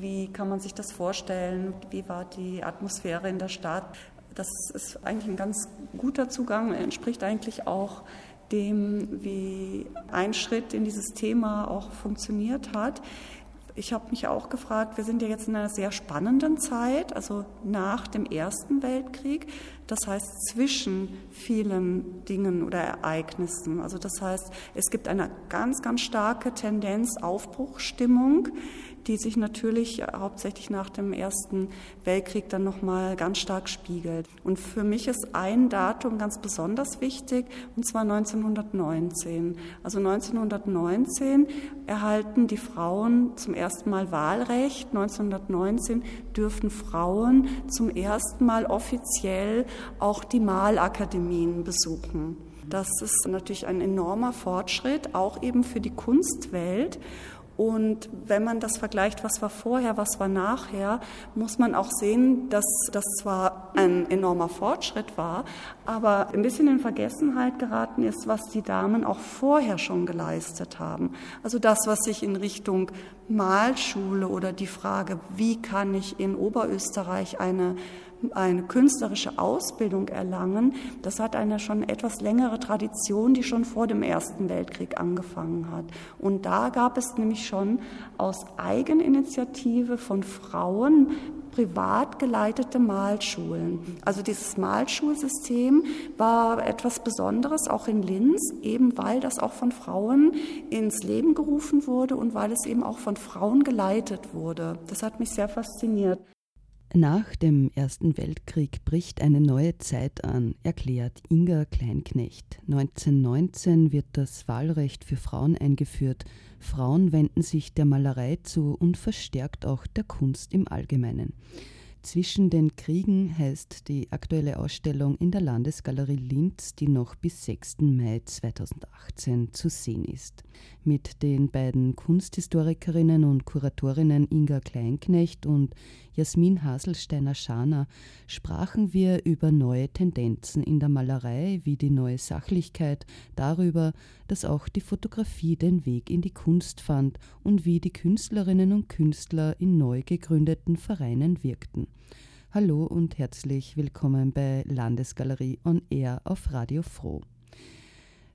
wie kann man sich das vorstellen, wie war die Atmosphäre in der Stadt. Das ist eigentlich ein ganz guter Zugang, entspricht eigentlich auch dem, wie ein Schritt in dieses Thema auch funktioniert hat. Ich habe mich auch gefragt, wir sind ja jetzt in einer sehr spannenden Zeit, also nach dem Ersten Weltkrieg, das heißt zwischen vielen Dingen oder Ereignissen. Also das heißt, es gibt eine ganz, ganz starke Tendenz, Aufbruchstimmung die sich natürlich hauptsächlich nach dem Ersten Weltkrieg dann nochmal ganz stark spiegelt. Und für mich ist ein Datum ganz besonders wichtig, und zwar 1919. Also 1919 erhalten die Frauen zum ersten Mal Wahlrecht. 1919 dürfen Frauen zum ersten Mal offiziell auch die Malakademien besuchen. Das ist natürlich ein enormer Fortschritt, auch eben für die Kunstwelt. Und wenn man das vergleicht, was war vorher, was war nachher, muss man auch sehen, dass das zwar ein enormer Fortschritt war, aber ein bisschen in Vergessenheit geraten ist, was die Damen auch vorher schon geleistet haben. Also das, was sich in Richtung Malschule oder die Frage, wie kann ich in Oberösterreich eine eine künstlerische Ausbildung erlangen, das hat eine schon etwas längere Tradition, die schon vor dem Ersten Weltkrieg angefangen hat. Und da gab es nämlich schon aus Eigeninitiative von Frauen privat geleitete Malschulen. Also dieses Malschulsystem war etwas Besonderes, auch in Linz, eben weil das auch von Frauen ins Leben gerufen wurde und weil es eben auch von Frauen geleitet wurde. Das hat mich sehr fasziniert. Nach dem Ersten Weltkrieg bricht eine neue Zeit an, erklärt Inga Kleinknecht. 1919 wird das Wahlrecht für Frauen eingeführt. Frauen wenden sich der Malerei zu und verstärkt auch der Kunst im Allgemeinen. Zwischen den Kriegen heißt die aktuelle Ausstellung in der Landesgalerie Linz, die noch bis 6. Mai 2018 zu sehen ist. Mit den beiden Kunsthistorikerinnen und Kuratorinnen Inga Kleinknecht und Jasmin Haselsteiner-Schaner sprachen wir über neue Tendenzen in der Malerei, wie die neue Sachlichkeit, darüber, dass auch die Fotografie den Weg in die Kunst fand und wie die Künstlerinnen und Künstler in neu gegründeten Vereinen wirkten. Hallo und herzlich willkommen bei Landesgalerie on Air auf Radio Froh.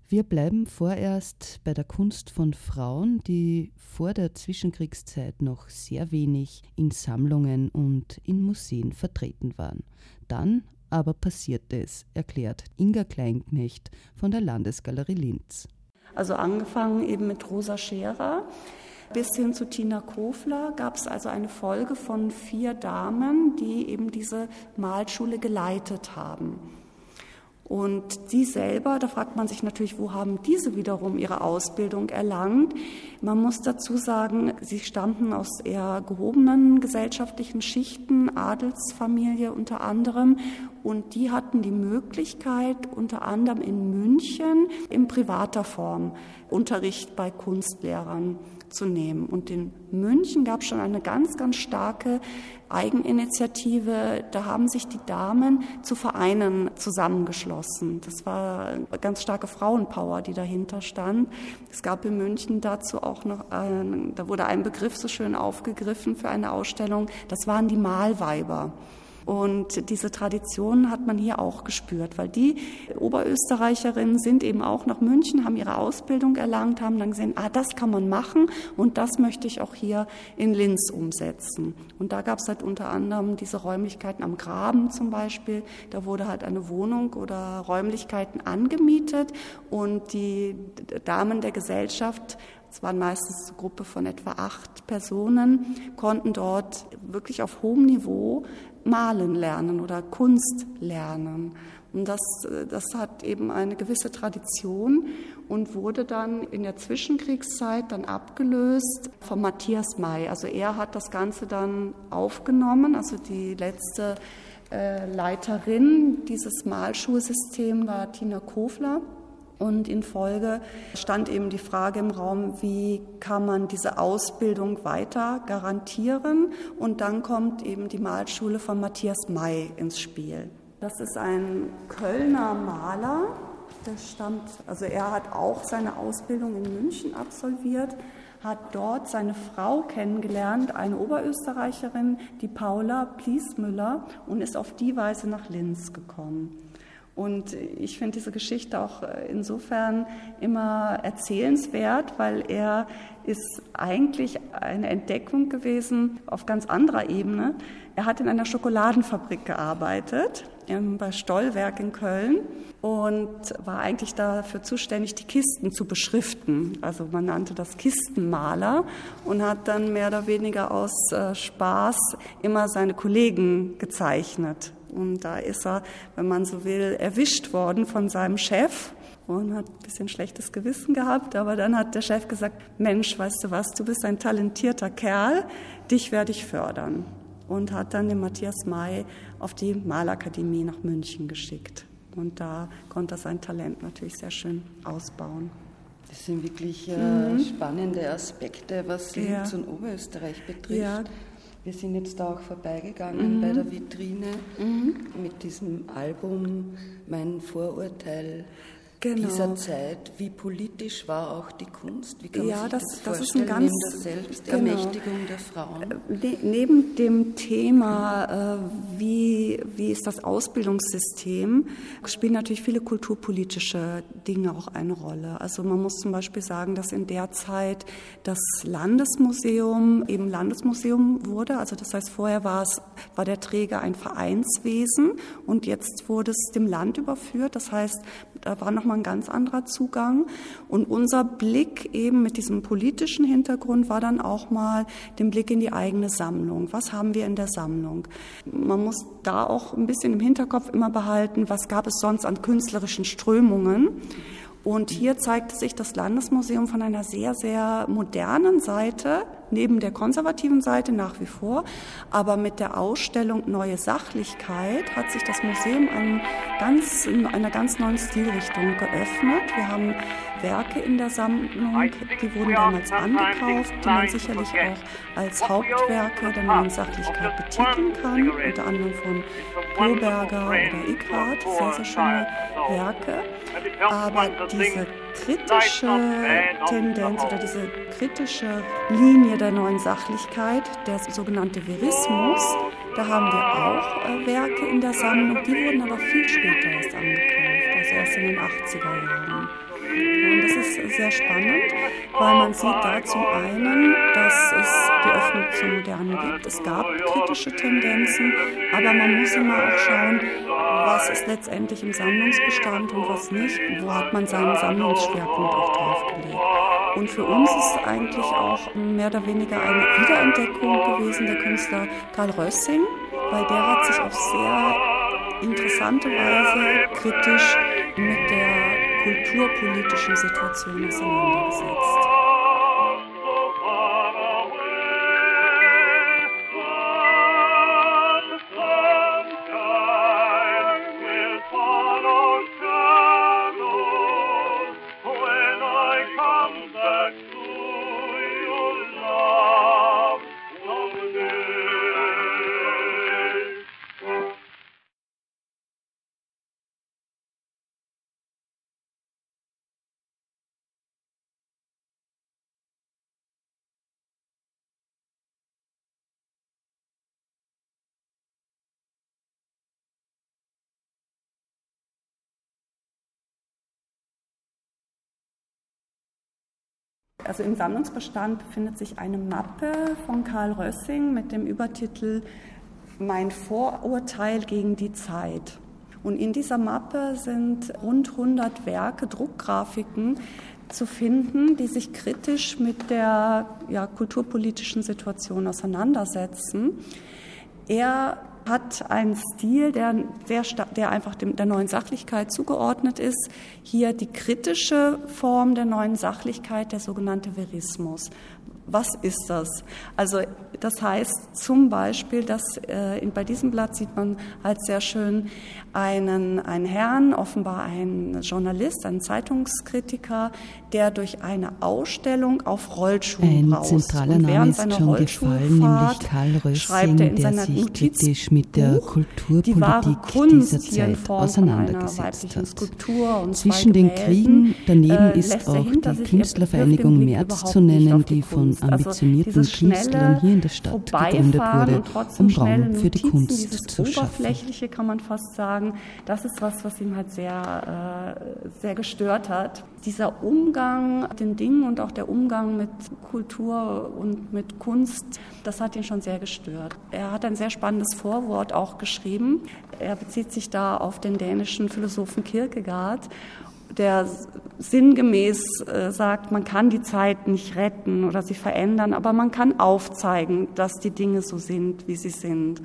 Wir bleiben vorerst bei der Kunst von Frauen, die vor der Zwischenkriegszeit noch sehr wenig in Sammlungen und in Museen vertreten waren. Dann aber passierte es, erklärt Inga Kleinknecht von der Landesgalerie Linz. Also angefangen eben mit Rosa Scherer bis hin zu Tina Kofler gab es also eine Folge von vier Damen, die eben diese Malschule geleitet haben. Und sie selber, da fragt man sich natürlich, wo haben diese wiederum ihre Ausbildung erlangt? Man muss dazu sagen, sie stammten aus eher gehobenen gesellschaftlichen Schichten, Adelsfamilie unter anderem. Und die hatten die Möglichkeit, unter anderem in München in privater Form Unterricht bei Kunstlehrern zu nehmen. Und in München gab es schon eine ganz, ganz starke Eigeninitiative. Da haben sich die Damen zu Vereinen zusammengeschlossen. Das war eine ganz starke Frauenpower, die dahinter stand. Es gab in München dazu auch noch, ein, da wurde ein Begriff so schön aufgegriffen für eine Ausstellung. Das waren die Malweiber. Und diese Tradition hat man hier auch gespürt, weil die Oberösterreicherinnen sind eben auch nach München, haben ihre Ausbildung erlangt, haben dann gesehen, ah, das kann man machen und das möchte ich auch hier in Linz umsetzen. Und da gab es halt unter anderem diese Räumlichkeiten am Graben zum Beispiel. Da wurde halt eine Wohnung oder Räumlichkeiten angemietet und die Damen der Gesellschaft es waren meistens eine Gruppe von etwa acht Personen, konnten dort wirklich auf hohem Niveau malen lernen oder Kunst lernen. Und das, das hat eben eine gewisse Tradition und wurde dann in der Zwischenkriegszeit dann abgelöst von Matthias May. Also er hat das Ganze dann aufgenommen, also die letzte äh, Leiterin dieses Malschulsystems war Tina Kofler. Und in Folge stand eben die Frage im Raum, wie kann man diese Ausbildung weiter garantieren? Und dann kommt eben die Malschule von Matthias May ins Spiel. Das ist ein Kölner Maler. Der stammt, also er hat auch seine Ausbildung in München absolviert, hat dort seine Frau kennengelernt, eine Oberösterreicherin, die Paula Pliesmüller, und ist auf die Weise nach Linz gekommen. Und ich finde diese Geschichte auch insofern immer erzählenswert, weil er ist eigentlich eine Entdeckung gewesen auf ganz anderer Ebene. Er hat in einer Schokoladenfabrik gearbeitet, bei Stollwerk in Köln und war eigentlich dafür zuständig, die Kisten zu beschriften. Also man nannte das Kistenmaler und hat dann mehr oder weniger aus äh, Spaß immer seine Kollegen gezeichnet. Und da ist er, wenn man so will, erwischt worden von seinem Chef und hat ein bisschen schlechtes Gewissen gehabt. Aber dann hat der Chef gesagt, Mensch, weißt du was, du bist ein talentierter Kerl, dich werde ich fördern und hat dann den Matthias May auf die Malakademie nach München geschickt. Und da konnte er sein Talent natürlich sehr schön ausbauen. Das sind wirklich äh, mhm. spannende Aspekte, was Linz ja. und Oberösterreich betrifft. Ja. Wir sind jetzt da auch vorbeigegangen mhm. bei der Vitrine mhm. mit diesem Album Mein Vorurteil genau. dieser Zeit. Wie politisch war auch die Kunst? Wie kann ja, man sich das, das ist ein ganz, neben der Selbstermächtigung genau. der Frauen? Äh, ne, neben dem Thema, äh, wie, wie ist das Ausbildungssystem, spielen natürlich viele kulturpolitische Dinge auch eine Rolle. Also man muss zum Beispiel sagen, dass in der Zeit das Landesmuseum eben Landesmuseum wurde. Also das heißt, vorher war es, war der Träger ein Vereinswesen und jetzt wurde es dem Land überführt. Das heißt, da war nochmal ein ganz anderer Zugang. Und unser Blick eben mit diesem politischen Hintergrund war dann auch mal den Blick in die eigene Sammlung. Was haben wir in der Sammlung? Man muss da auch ein bisschen im Hinterkopf immer behalten, was gab es sonst an künstlerischen Strömungen. Und hier zeigte sich das Landesmuseum von einer sehr, sehr modernen Seite, neben der konservativen Seite nach wie vor. Aber mit der Ausstellung Neue Sachlichkeit hat sich das Museum einen ganz, in einer ganz neuen Stilrichtung geöffnet. Wir haben Werke in der Sammlung, die wurden damals angekauft, die man sicherlich auch als Hauptwerke der neuen Sachlichkeit betiteln kann, unter anderem von Bloberger oder Ickhardt, sehr, sehr schöne Werke. Aber diese kritische Tendenz oder diese kritische Linie der neuen Sachlichkeit, der sogenannte Verismus, da haben wir auch äh, Werke in der Sammlung, die wurden aber viel später erst angekauft, also erst in den 80er Jahren. Und das ist sehr spannend, weil man sieht da zum einen, dass es die Öffnung zum Modernen gibt. Es gab kritische Tendenzen, aber man muss immer auch schauen, was ist letztendlich im Sammlungsbestand und was nicht. Wo hat man seinen Sammlungsschwerpunkt auch draufgelegt. Und für uns ist eigentlich auch mehr oder weniger eine Wiederentdeckung gewesen der Künstler Karl Rössing, weil der hat sich auf sehr interessante Weise kritisch mit der kulturpolitischen Situation auseinandergesetzt. Also im Sammlungsbestand befindet sich eine Mappe von Karl Rössing mit dem Übertitel Mein Vorurteil gegen die Zeit. Und in dieser Mappe sind rund 100 Werke, Druckgrafiken zu finden, die sich kritisch mit der ja, kulturpolitischen Situation auseinandersetzen. Er hat einen Stil, der, sehr der einfach dem, der neuen Sachlichkeit zugeordnet ist. Hier die kritische Form der neuen Sachlichkeit, der sogenannte Verismus. Was ist das? Also das heißt zum Beispiel, dass äh, bei diesem Blatt sieht man halt sehr schön einen, einen Herrn, offenbar ein Journalist, ein Zeitungskritiker, der durch eine Ausstellung auf Rollschuhen Ein zentraler Name ist schon gefallen, nämlich Karl Rössing, der sich kritisch mit der Buch Kulturpolitik die dieser Zeit auseinandergesetzt hat. Zwischen den Kriegen daneben äh, ist auch die er Künstlervereinigung März zu nennen, die von. Also ambitionierten schnelle Künstlern hier in der Stadt gegründet wurde, um Raum für die Notizen, Kunst zu schaffen. Oberflächliche kann man fast sagen, das ist was, was ihn halt sehr, äh, sehr gestört hat. Dieser Umgang mit den Dingen und auch der Umgang mit Kultur und mit Kunst, das hat ihn schon sehr gestört. Er hat ein sehr spannendes Vorwort auch geschrieben. Er bezieht sich da auf den dänischen Philosophen Kierkegaard der sinngemäß äh, sagt, man kann die Zeit nicht retten oder sie verändern, aber man kann aufzeigen, dass die Dinge so sind, wie sie sind.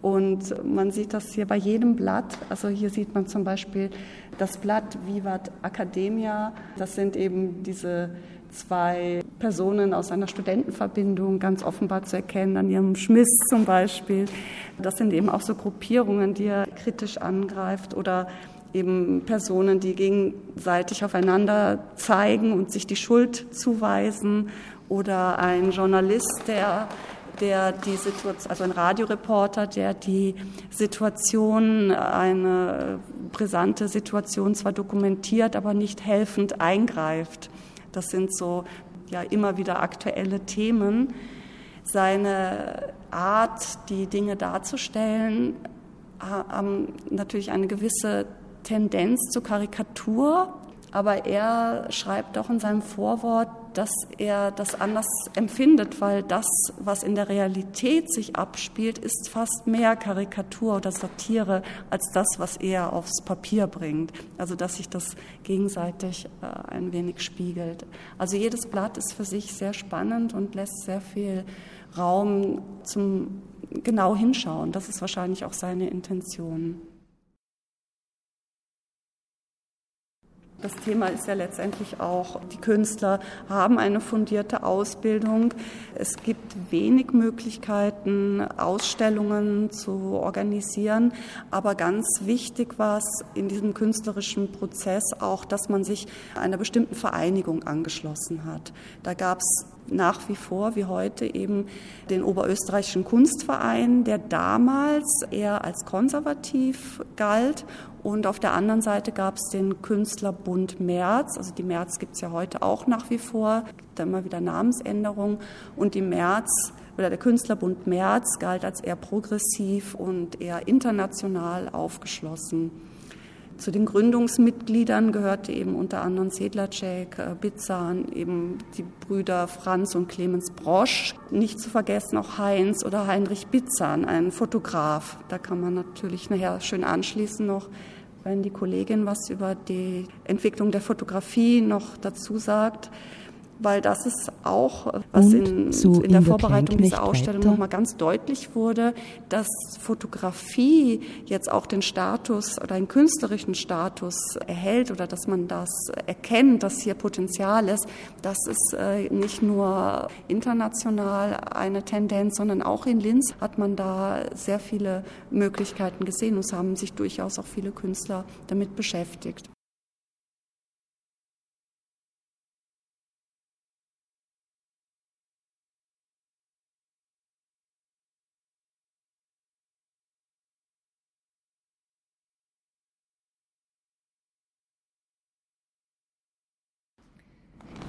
Und man sieht das hier bei jedem Blatt. Also hier sieht man zum Beispiel das Blatt Vivat Academia. Das sind eben diese zwei Personen aus einer Studentenverbindung ganz offenbar zu erkennen, an ihrem Schmiss zum Beispiel. Das sind eben auch so Gruppierungen, die er kritisch angreift oder eben Personen, die gegenseitig aufeinander zeigen und sich die Schuld zuweisen oder ein Journalist, der der die Situation, also ein Radioreporter, der die Situation, eine brisante Situation zwar dokumentiert, aber nicht helfend eingreift. Das sind so ja immer wieder aktuelle Themen. Seine Art, die Dinge darzustellen, haben natürlich eine gewisse Tendenz zur Karikatur, aber er schreibt auch in seinem Vorwort, dass er das anders empfindet, weil das, was in der Realität sich abspielt, ist fast mehr Karikatur oder Satire als das, was er aufs Papier bringt. Also dass sich das gegenseitig äh, ein wenig spiegelt. Also jedes Blatt ist für sich sehr spannend und lässt sehr viel Raum zum genau hinschauen. Das ist wahrscheinlich auch seine Intention. Das Thema ist ja letztendlich auch, die Künstler haben eine fundierte Ausbildung. Es gibt wenig Möglichkeiten, Ausstellungen zu organisieren. Aber ganz wichtig war es in diesem künstlerischen Prozess auch, dass man sich einer bestimmten Vereinigung angeschlossen hat. Da gab es nach wie vor, wie heute, eben den Oberösterreichischen Kunstverein, der damals eher als konservativ galt und auf der anderen Seite gab es den Künstlerbund März. Also die März gibt es ja heute auch nach wie vor. Da immer wieder Namensänderung. Und die März oder der Künstlerbund März galt als eher progressiv und eher international aufgeschlossen. Zu den Gründungsmitgliedern gehörte eben unter anderem Sedlacek, äh, Bitzan, eben die Brüder Franz und Clemens Brosch. Nicht zu vergessen auch Heinz oder Heinrich Bitzan, ein Fotograf. Da kann man natürlich nachher schön anschließen noch, wenn die Kollegin was über die Entwicklung der Fotografie noch dazu sagt weil das ist auch, was in, in, der Vorbereitung dieser Ausstellung nochmal ganz deutlich wurde, dass Fotografie jetzt auch den Status oder einen künstlerischen Status erhält oder dass man das erkennt, dass hier Potenzial ist. Das ist äh, nicht nur international eine Tendenz, sondern auch in Linz hat man da sehr viele Möglichkeiten gesehen und es haben sich durchaus auch viele Künstler damit beschäftigt.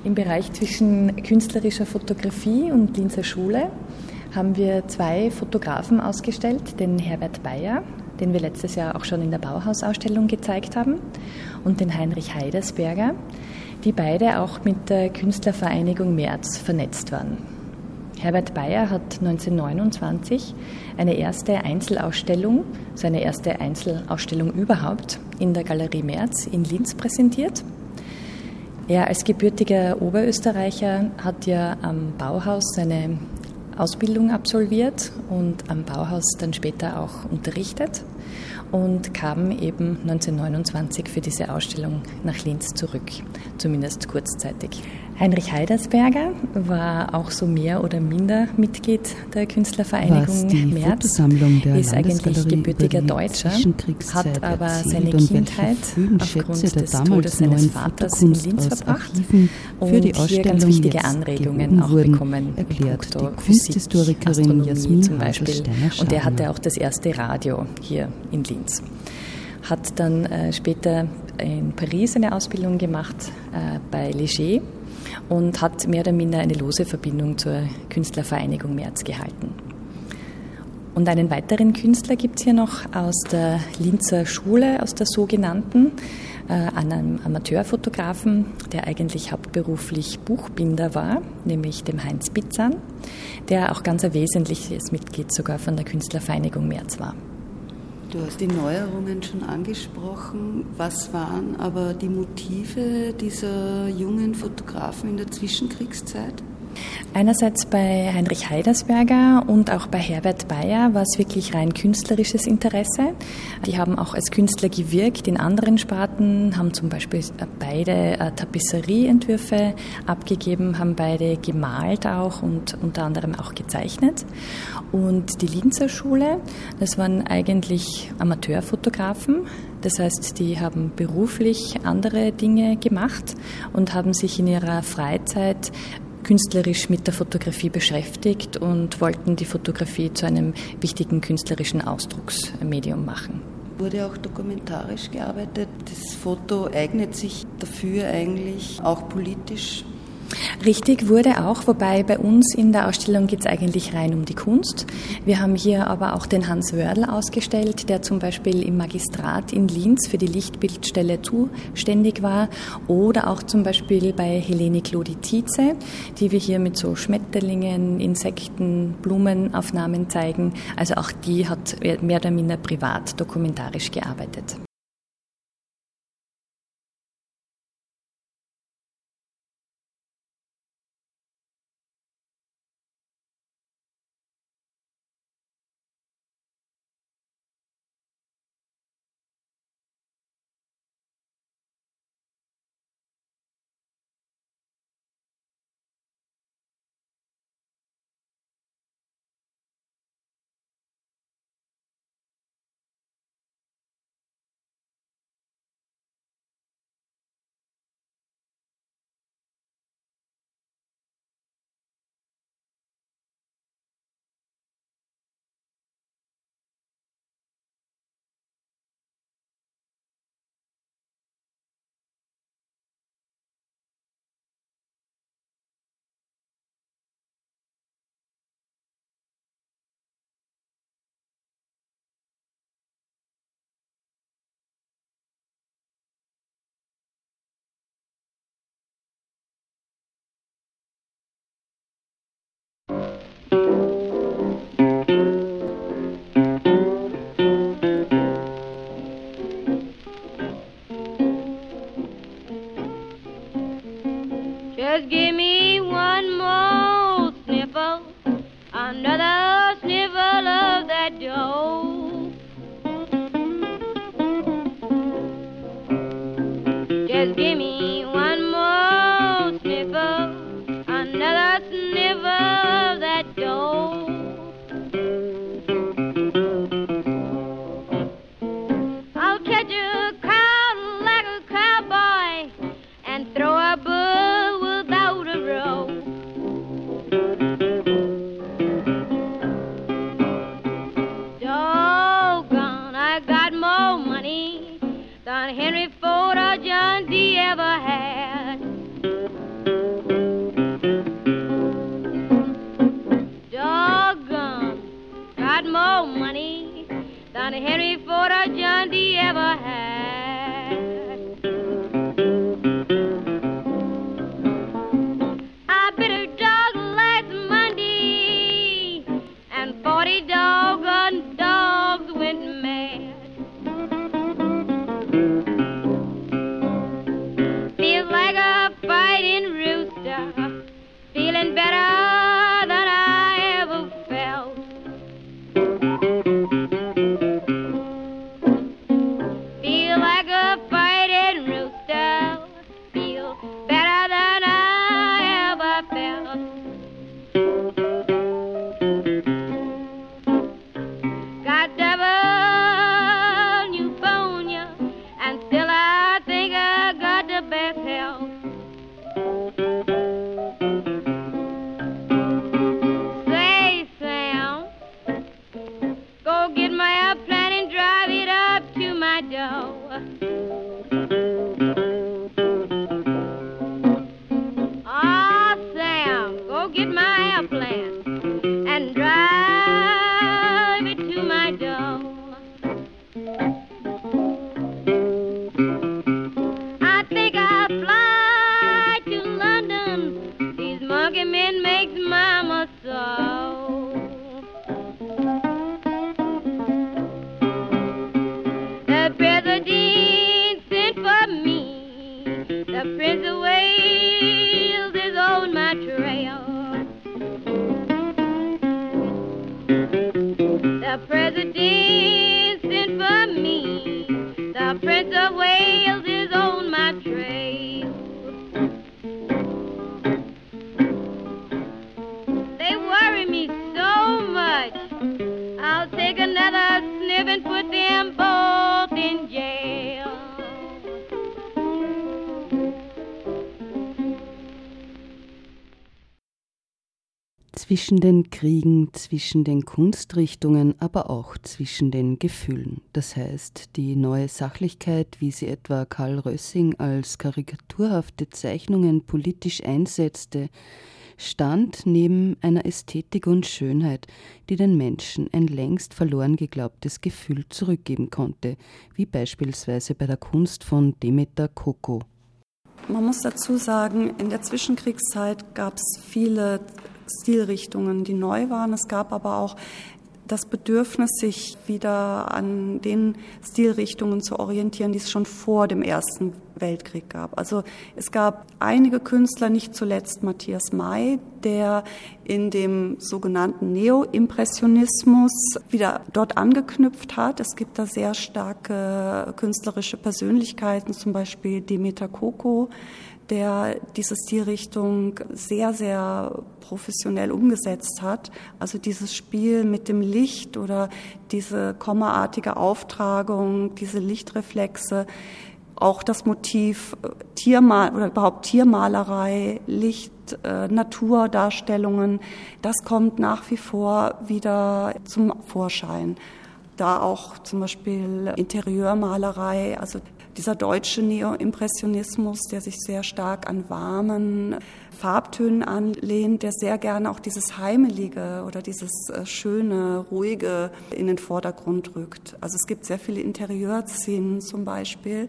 Im Bereich zwischen künstlerischer Fotografie und Linzer Schule haben wir zwei Fotografen ausgestellt, den Herbert Bayer, den wir letztes Jahr auch schon in der Bauhausausstellung gezeigt haben, und den Heinrich Heidersberger, die beide auch mit der Künstlervereinigung März vernetzt waren. Herbert Bayer hat 1929 eine erste Einzelausstellung, seine erste Einzelausstellung überhaupt, in der Galerie März in Linz präsentiert. Er als gebürtiger Oberösterreicher hat ja am Bauhaus seine Ausbildung absolviert und am Bauhaus dann später auch unterrichtet und kam eben 1929 für diese Ausstellung nach Linz zurück, zumindest kurzzeitig. Heinrich Heidersberger war auch so mehr oder minder Mitglied der Künstlervereinigung die Merz. der ist eigentlich gebürtiger Deutscher, hat aber seine Kindheit aufgrund des Todes seines Vaters in Linz verbracht und hier ganz wichtige Anregungen auch bekommen, erklärt die Kunsthistorikerin Jasmin zum Beispiel. Und er hatte auch das erste Radio hier in Linz hat dann äh, später in Paris eine Ausbildung gemacht äh, bei Leger und hat mehr oder minder eine lose Verbindung zur Künstlervereinigung März gehalten. Und einen weiteren Künstler gibt es hier noch aus der Linzer Schule, aus der sogenannten, äh, einem Amateurfotografen, der eigentlich hauptberuflich Buchbinder war, nämlich dem Heinz Bitzan, der auch ganz ein wesentliches Mitglied sogar von der Künstlervereinigung März war. Du hast die Neuerungen schon angesprochen. Was waren aber die Motive dieser jungen Fotografen in der Zwischenkriegszeit? Einerseits bei Heinrich Heidersberger und auch bei Herbert Bayer war es wirklich rein künstlerisches Interesse. Die haben auch als Künstler gewirkt in anderen Sparten, haben zum Beispiel beide äh, Tapisserieentwürfe abgegeben, haben beide gemalt auch und unter anderem auch gezeichnet. Und die Linzer Schule, das waren eigentlich Amateurfotografen, das heißt, die haben beruflich andere Dinge gemacht und haben sich in ihrer Freizeit künstlerisch mit der Fotografie beschäftigt und wollten die Fotografie zu einem wichtigen künstlerischen Ausdrucksmedium machen. Wurde auch dokumentarisch gearbeitet. Das Foto eignet sich dafür eigentlich auch politisch Richtig wurde auch, wobei bei uns in der Ausstellung geht es eigentlich rein um die Kunst. Wir haben hier aber auch den Hans Wördl ausgestellt, der zum Beispiel im Magistrat in Linz für die Lichtbildstelle zuständig war oder auch zum Beispiel bei Helene Clodi Tietze, die wir hier mit so Schmetterlingen, Insekten, Blumenaufnahmen zeigen. Also auch die hat mehr oder minder privat dokumentarisch gearbeitet. Give me one more sniffle, another sniffle of that dough. Just give me window and put them both in jail. Zwischen den Kriegen, zwischen den Kunstrichtungen, aber auch zwischen den Gefühlen. Das heißt, die neue Sachlichkeit, wie sie etwa Karl Rössing als karikaturhafte Zeichnungen politisch einsetzte, stand neben einer Ästhetik und Schönheit, die den Menschen ein längst verloren geglaubtes Gefühl zurückgeben konnte, wie beispielsweise bei der Kunst von Demeter Koko. Man muss dazu sagen, in der Zwischenkriegszeit gab es viele Stilrichtungen, die neu waren. Es gab aber auch das Bedürfnis, sich wieder an den Stilrichtungen zu orientieren, die es schon vor dem Ersten Weltkrieg gab. Also es gab einige Künstler, nicht zuletzt Matthias May, der in dem sogenannten Neo-Impressionismus wieder dort angeknüpft hat. Es gibt da sehr starke künstlerische Persönlichkeiten, zum Beispiel Demeter Koko, der diese Stilrichtung sehr, sehr professionell umgesetzt hat. Also dieses Spiel mit dem Licht oder diese kommaartige Auftragung, diese Lichtreflexe, auch das Motiv äh, Tiermal oder überhaupt Tiermalerei, Licht, äh, Naturdarstellungen, das kommt nach wie vor wieder zum Vorschein. Da auch zum Beispiel Interieurmalerei, also dieser deutsche Neo-Impressionismus, der sich sehr stark an warmen Farbtönen anlehnt, der sehr gerne auch dieses Heimelige oder dieses äh, schöne, ruhige in den Vordergrund rückt. Also es gibt sehr viele Interieurszenen zum Beispiel,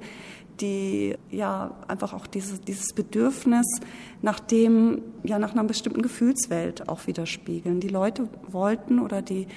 die ja einfach auch dieses, dieses Bedürfnis nach dem, ja nach einer bestimmten Gefühlswelt auch widerspiegeln. Die Leute wollten oder die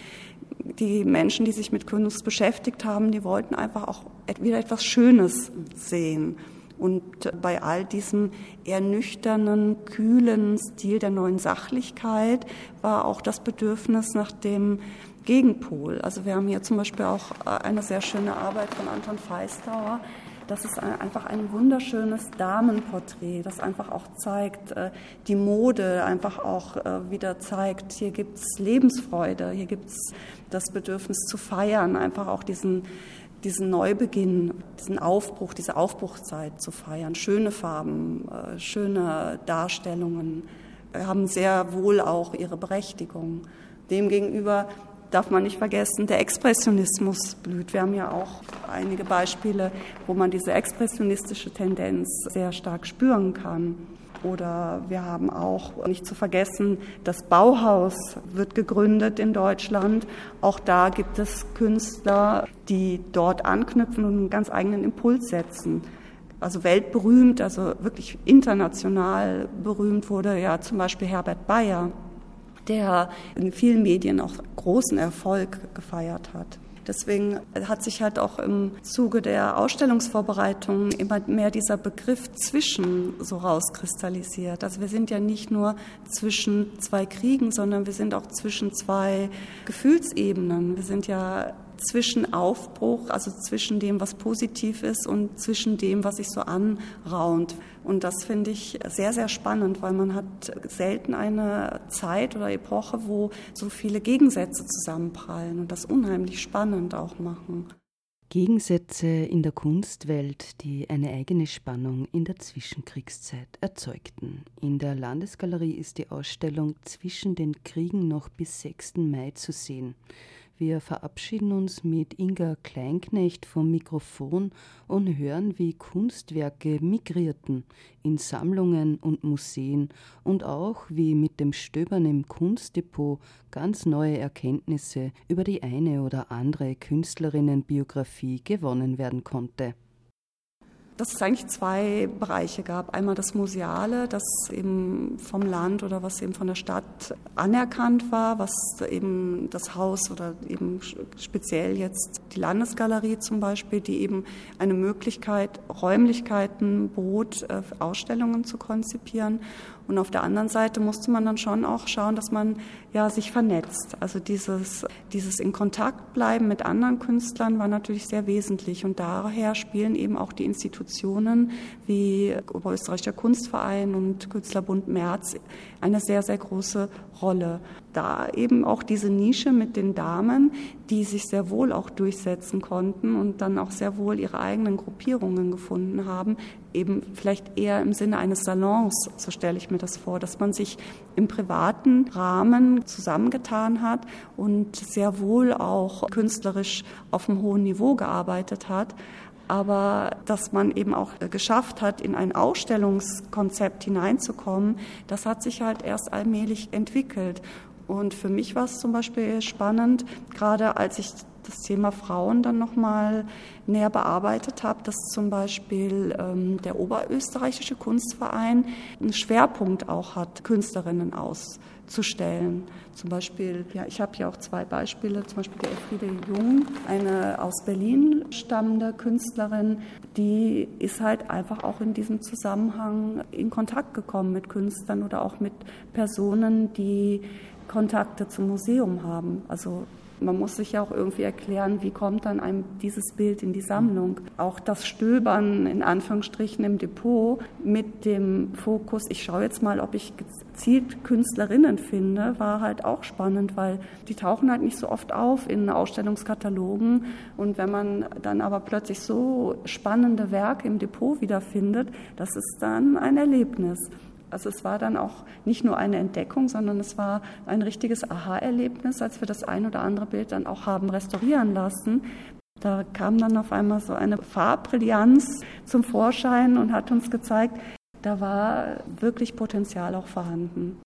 die Menschen, die sich mit Kunst beschäftigt haben, die wollten einfach auch wieder etwas Schönes sehen. Und bei all diesem eher nüchternen, kühlen Stil der neuen Sachlichkeit war auch das Bedürfnis nach dem Gegenpol. Also wir haben hier zum Beispiel auch eine sehr schöne Arbeit von Anton Feistauer, das ist einfach ein wunderschönes Damenporträt, das einfach auch zeigt, äh, die Mode einfach auch äh, wieder zeigt, hier gibt es Lebensfreude, hier gibt es das Bedürfnis zu feiern, einfach auch diesen, diesen Neubeginn, diesen Aufbruch, diese Aufbruchzeit zu feiern. Schöne Farben, äh, schöne Darstellungen haben sehr wohl auch ihre Berechtigung. Demgegenüber darf man nicht vergessen, der Expressionismus blüht. Wir haben ja auch einige Beispiele, wo man diese expressionistische Tendenz sehr stark spüren kann. Oder wir haben auch nicht zu vergessen, das Bauhaus wird gegründet in Deutschland. Auch da gibt es Künstler, die dort anknüpfen und einen ganz eigenen Impuls setzen. Also weltberühmt, also wirklich international berühmt wurde ja zum Beispiel Herbert Bayer der in vielen Medien auch großen Erfolg gefeiert hat. Deswegen hat sich halt auch im Zuge der Ausstellungsvorbereitung immer mehr dieser Begriff zwischen so rauskristallisiert. Also wir sind ja nicht nur zwischen zwei Kriegen, sondern wir sind auch zwischen zwei Gefühlsebenen. Wir sind ja zwischen Aufbruch, also zwischen dem, was positiv ist und zwischen dem, was sich so anraunt. Und das finde ich sehr, sehr spannend, weil man hat selten eine Zeit oder Epoche, wo so viele Gegensätze zusammenprallen und das unheimlich spannend auch machen. Gegensätze in der Kunstwelt, die eine eigene Spannung in der Zwischenkriegszeit erzeugten. In der Landesgalerie ist die Ausstellung Zwischen den Kriegen noch bis 6. Mai zu sehen. Wir verabschieden uns mit Inga Kleinknecht vom Mikrofon und hören, wie Kunstwerke migrierten in Sammlungen und Museen und auch wie mit dem Stöbern im Kunstdepot ganz neue Erkenntnisse über die eine oder andere Künstlerinnenbiografie gewonnen werden konnte dass es eigentlich zwei Bereiche gab. Einmal das Museale, das eben vom Land oder was eben von der Stadt anerkannt war, was eben das Haus oder eben speziell jetzt die Landesgalerie zum Beispiel, die eben eine Möglichkeit, Räumlichkeiten bot, äh, Ausstellungen zu konzipieren. Und auf der anderen Seite musste man dann schon auch schauen, dass man ja sich vernetzt. Also dieses, dieses in Kontakt bleiben mit anderen Künstlern war natürlich sehr wesentlich. Und daher spielen eben auch die Institutionen wie Oberösterreichischer Kunstverein und Künstlerbund März eine sehr, sehr große Rolle. Da eben auch diese Nische mit den Damen, die sich sehr wohl auch durchsetzen konnten und dann auch sehr wohl ihre eigenen Gruppierungen gefunden haben, eben vielleicht eher im Sinne eines Salons, so stelle ich mir das vor, dass man sich im privaten Rahmen zusammengetan hat und sehr wohl auch künstlerisch auf einem hohen Niveau gearbeitet hat aber dass man eben auch geschafft hat, in ein Ausstellungskonzept hineinzukommen, das hat sich halt erst allmählich entwickelt. Und für mich war es zum Beispiel spannend, gerade als ich das Thema Frauen dann nochmal näher bearbeitet habe, dass zum Beispiel ähm, der Oberösterreichische Kunstverein einen Schwerpunkt auch hat, Künstlerinnen auszustellen. Zum Beispiel, ja, ich habe hier auch zwei Beispiele, zum Beispiel der Elfriede Jung, eine aus Berlin stammende Künstlerin, die ist halt einfach auch in diesem Zusammenhang in Kontakt gekommen mit Künstlern oder auch mit Personen, die Kontakte zum Museum haben. Also man muss sich ja auch irgendwie erklären, wie kommt dann einem dieses Bild in die Sammlung. Auch das Stöbern in Anführungsstrichen im Depot mit dem Fokus, ich schaue jetzt mal, ob ich gezielt Künstlerinnen finde, war halt auch spannend, weil die tauchen halt nicht so oft auf in Ausstellungskatalogen. Und wenn man dann aber plötzlich so spannende Werke im Depot wiederfindet, das ist dann ein Erlebnis. Also es war dann auch nicht nur eine Entdeckung, sondern es war ein richtiges Aha-Erlebnis, als wir das ein oder andere Bild dann auch haben restaurieren lassen. Da kam dann auf einmal so eine Farbbrillanz zum Vorschein und hat uns gezeigt, da war wirklich Potenzial auch vorhanden.